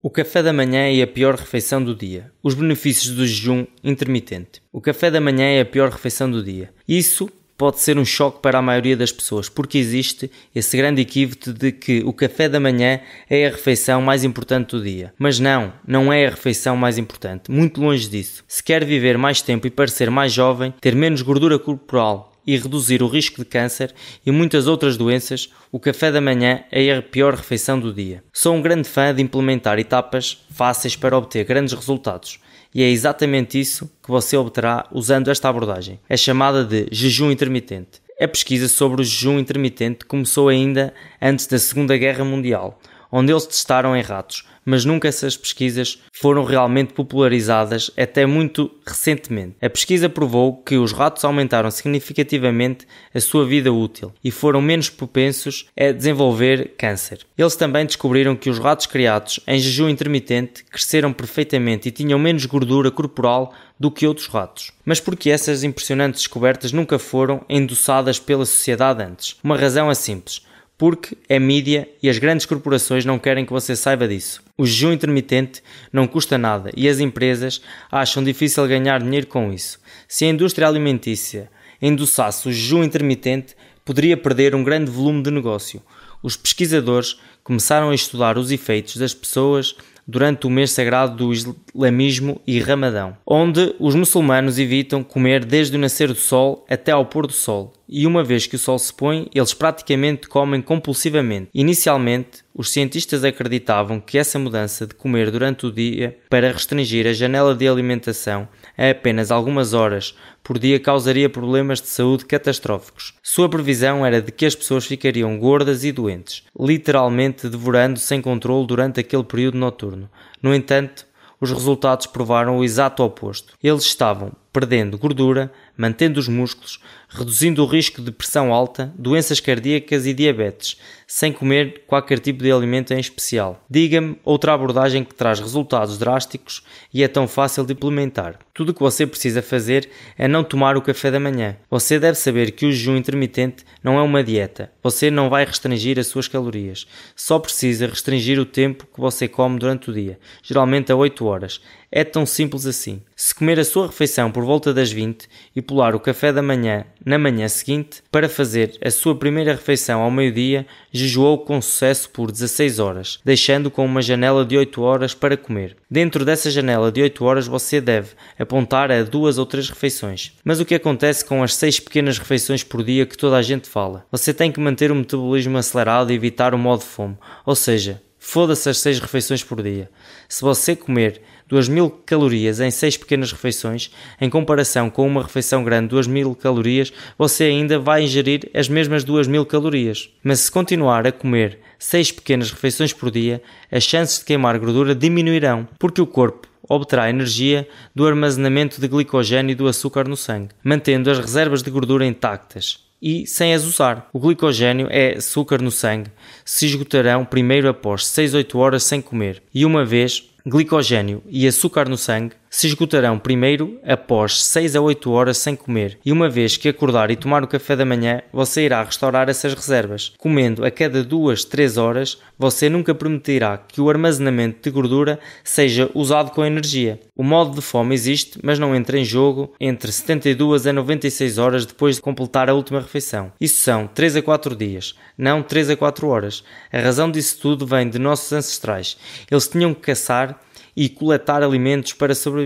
O café da manhã é a pior refeição do dia. Os benefícios do jejum intermitente. O café da manhã é a pior refeição do dia. Isso pode ser um choque para a maioria das pessoas, porque existe esse grande equívoco de que o café da manhã é a refeição mais importante do dia. Mas não, não é a refeição mais importante. Muito longe disso. Se quer viver mais tempo e parecer mais jovem, ter menos gordura corporal e reduzir o risco de câncer e muitas outras doenças, o café da manhã é a pior refeição do dia. Sou um grande fã de implementar etapas fáceis para obter grandes resultados. E é exatamente isso que você obterá usando esta abordagem. É chamada de jejum intermitente. A pesquisa sobre o jejum intermitente começou ainda antes da Segunda Guerra Mundial, onde eles testaram em ratos, mas nunca essas pesquisas foram realmente popularizadas até muito recentemente. A pesquisa provou que os ratos aumentaram significativamente a sua vida útil e foram menos propensos a desenvolver câncer. Eles também descobriram que os ratos criados em jejum intermitente cresceram perfeitamente e tinham menos gordura corporal do que outros ratos. Mas por que essas impressionantes descobertas nunca foram endossadas pela sociedade antes? Uma razão é simples porque é mídia e as grandes corporações não querem que você saiba disso. O jejum intermitente não custa nada e as empresas acham difícil ganhar dinheiro com isso. Se a indústria alimentícia endossasse o jejum intermitente, poderia perder um grande volume de negócio. Os pesquisadores começaram a estudar os efeitos das pessoas durante o mês sagrado do islamismo e ramadão, onde os muçulmanos evitam comer desde o nascer do sol até ao pôr do sol, e uma vez que o sol se põe, eles praticamente comem compulsivamente. Inicialmente, os cientistas acreditavam que essa mudança de comer durante o dia para restringir a janela de alimentação a apenas algumas horas por dia causaria problemas de saúde catastróficos. Sua previsão era de que as pessoas ficariam gordas e doentes, literalmente devorando sem controle durante aquele período noturno. No entanto, os resultados provaram o exato oposto. Eles estavam perdendo gordura, mantendo os músculos, reduzindo o risco de pressão alta, doenças cardíacas e diabetes, sem comer qualquer tipo de alimento em especial. Diga-me outra abordagem que traz resultados drásticos e é tão fácil de implementar. Tudo o que você precisa fazer é não tomar o café da manhã. Você deve saber que o jejum intermitente não é uma dieta. Você não vai restringir as suas calorias. Só precisa restringir o tempo que você come durante o dia, geralmente a 8 horas. É tão simples assim. Se comer a sua refeição por volta das 20 e pular o café da manhã na manhã seguinte para fazer a sua primeira refeição ao meio-dia, jejuou com sucesso por 16 horas, deixando com uma janela de 8 horas para comer. Dentro dessa janela de 8 horas você deve apontar a duas ou três refeições. Mas o que acontece com as 6 pequenas refeições por dia que toda a gente fala? Você tem que manter o metabolismo acelerado e evitar o modo fome, ou seja, foda-se as 6 refeições por dia. Se você comer 2000 calorias em 6 pequenas refeições, em comparação com uma refeição grande 2000 calorias, você ainda vai ingerir as mesmas 2000 calorias. Mas se continuar a comer 6 pequenas refeições por dia, as chances de queimar gordura diminuirão, porque o corpo obterá energia do armazenamento de glicogênio e do açúcar no sangue, mantendo as reservas de gordura intactas e sem as usar. O glicogênio é açúcar no sangue, se esgotarão primeiro após 6 8 horas sem comer e uma vez glicogênio e açúcar no sangue se esgotarão primeiro após 6 a 8 horas sem comer, e uma vez que acordar e tomar o café da manhã, você irá restaurar essas reservas. Comendo a cada 2, 3 horas, você nunca permitirá que o armazenamento de gordura seja usado com energia. O modo de fome existe, mas não entra em jogo entre 72 a 96 horas depois de completar a última refeição. Isso são 3 a 4 dias, não 3 a 4 horas. A razão disso tudo vem de nossos ancestrais. Eles tinham que caçar e coletar alimentos para sobreviver,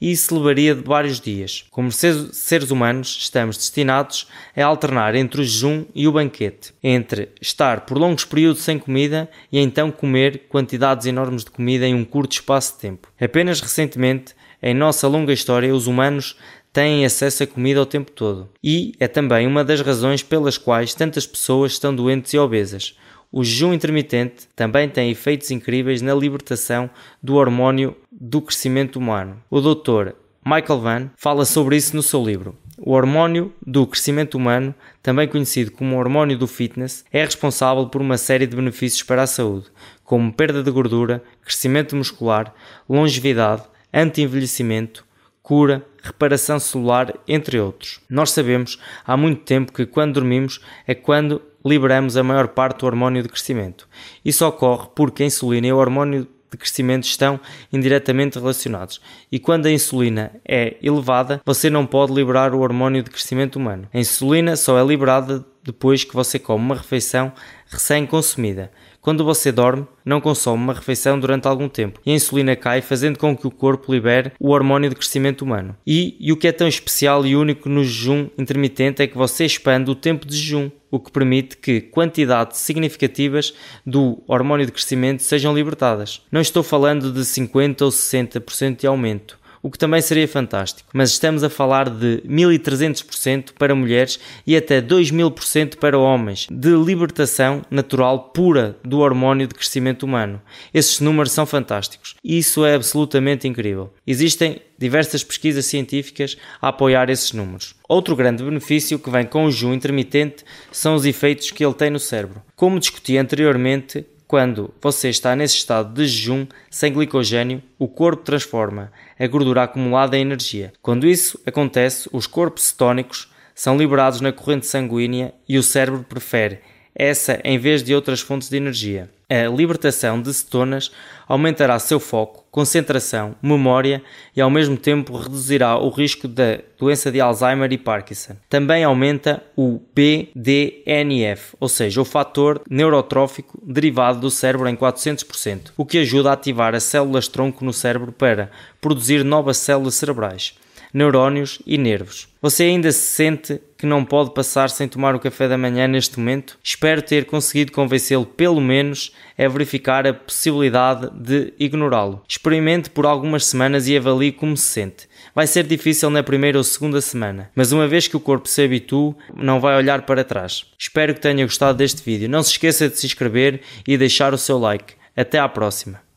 e isso levaria de vários dias. Como seres humanos, estamos destinados a alternar entre o jejum e o banquete, entre estar por longos períodos sem comida e então comer quantidades enormes de comida em um curto espaço de tempo. Apenas recentemente, em nossa longa história, os humanos têm acesso a comida o tempo todo. E é também uma das razões pelas quais tantas pessoas estão doentes e obesas. O jejum intermitente também tem efeitos incríveis na libertação do hormônio do crescimento humano. O Dr. Michael Vann fala sobre isso no seu livro. O hormônio do crescimento humano, também conhecido como hormônio do fitness, é responsável por uma série de benefícios para a saúde, como perda de gordura, crescimento muscular, longevidade, anti-envelhecimento, cura, reparação celular, entre outros. Nós sabemos há muito tempo que quando dormimos é quando liberamos a maior parte do hormônio de crescimento. Isso ocorre porque a insulina é o hormônio de crescimento estão indiretamente relacionados. E quando a insulina é elevada, você não pode liberar o hormônio de crescimento humano. A insulina só é liberada depois que você come uma refeição recém-consumida. Quando você dorme, não consome uma refeição durante algum tempo e a insulina cai, fazendo com que o corpo libere o hormônio de crescimento humano. E, e o que é tão especial e único no jejum intermitente é que você expande o tempo de jejum, o que permite que quantidades significativas do hormônio de crescimento sejam libertadas. Não estou falando de 50 ou 60% de aumento o que também seria fantástico. Mas estamos a falar de 1300% para mulheres e até 2000% para homens, de libertação natural pura do hormônio de crescimento humano. Esses números são fantásticos. Isso é absolutamente incrível. Existem diversas pesquisas científicas a apoiar esses números. Outro grande benefício que vem com o jejum intermitente são os efeitos que ele tem no cérebro. Como discuti anteriormente, quando você está nesse estado de jejum sem glicogênio, o corpo transforma a gordura acumulada em energia. Quando isso acontece, os corpos cetónicos são liberados na corrente sanguínea e o cérebro prefere essa em vez de outras fontes de energia. A libertação de cetonas aumentará seu foco, concentração, memória e ao mesmo tempo reduzirá o risco da doença de Alzheimer e Parkinson. Também aumenta o BDNF, ou seja, o fator neurotrófico derivado do cérebro em 400%, o que ajuda a ativar as células tronco no cérebro para produzir novas células cerebrais neurónios e nervos. Você ainda se sente que não pode passar sem tomar o café da manhã neste momento? Espero ter conseguido convencê-lo, pelo menos, a verificar a possibilidade de ignorá-lo. Experimente por algumas semanas e avalie como se sente. Vai ser difícil na primeira ou segunda semana, mas uma vez que o corpo se habitua, não vai olhar para trás. Espero que tenha gostado deste vídeo. Não se esqueça de se inscrever e deixar o seu like. Até à próxima.